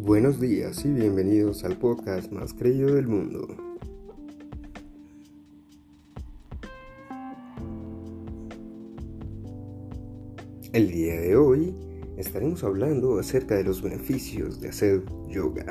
Buenos días y bienvenidos al podcast más creído del mundo. El día de hoy estaremos hablando acerca de los beneficios de hacer yoga.